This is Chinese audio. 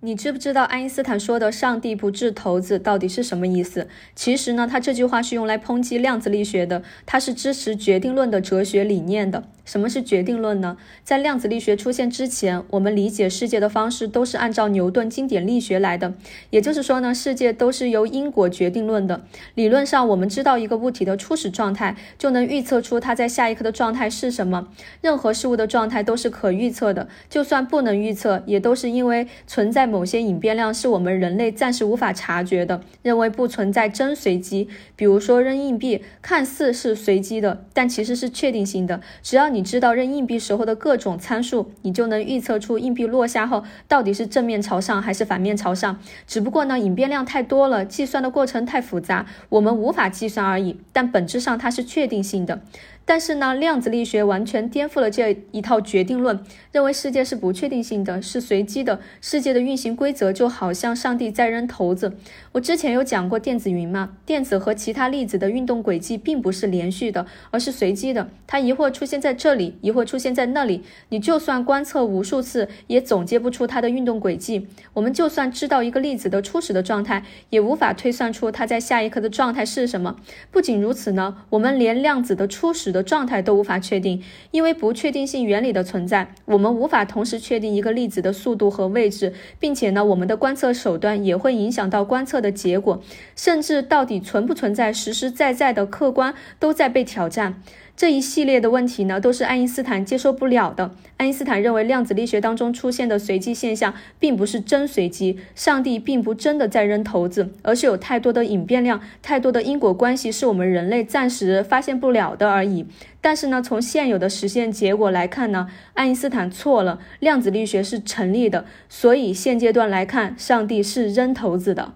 你知不知道爱因斯坦说的“上帝不掷骰子”到底是什么意思？其实呢，他这句话是用来抨击量子力学的，他是支持决定论的哲学理念的。什么是决定论呢？在量子力学出现之前，我们理解世界的方式都是按照牛顿经典力学来的，也就是说呢，世界都是由因果决定论的。理论上，我们知道一个物体的初始状态，就能预测出它在下一刻的状态是什么。任何事物的状态都是可预测的，就算不能预测，也都是因为存在某些隐变量是我们人类暂时无法察觉的，认为不存在真随机。比如说扔硬币，看似是随机的，但其实是确定性的，只要你。你知道扔硬币时候的各种参数，你就能预测出硬币落下后到底是正面朝上还是反面朝上。只不过呢，隐变量太多了，计算的过程太复杂，我们无法计算而已。但本质上它是确定性的。但是呢，量子力学完全颠覆了这一套决定论，认为世界是不确定性的，是随机的。世界的运行规则就好像上帝在扔骰子。我之前有讲过电子云嘛，电子和其他粒子的运动轨迹并不是连续的，而是随机的。它一会儿出现在这里，一会儿出现在那里，你就算观测无数次，也总结不出它的运动轨迹。我们就算知道一个粒子的初始的状态，也无法推算出它在下一刻的状态是什么。不仅如此呢，我们连量子的初始的状态都无法确定，因为不确定性原理的存在，我们无法同时确定一个粒子的速度和位置，并且呢，我们的观测手段也会影响到观测的结果，甚至到底存不存在实实在在的客观都在被挑战。这一系列的问题呢，都是爱因斯坦接受不了的。爱因斯坦认为，量子力学当中出现的随机现象并不是真随机，上帝并不真的在扔骰子，而是有太多的隐变量、太多的因果关系是我们人类暂时发现不了的而已。但是呢，从现有的实现结果来看呢，爱因斯坦错了，量子力学是成立的。所以现阶段来看，上帝是扔骰子的。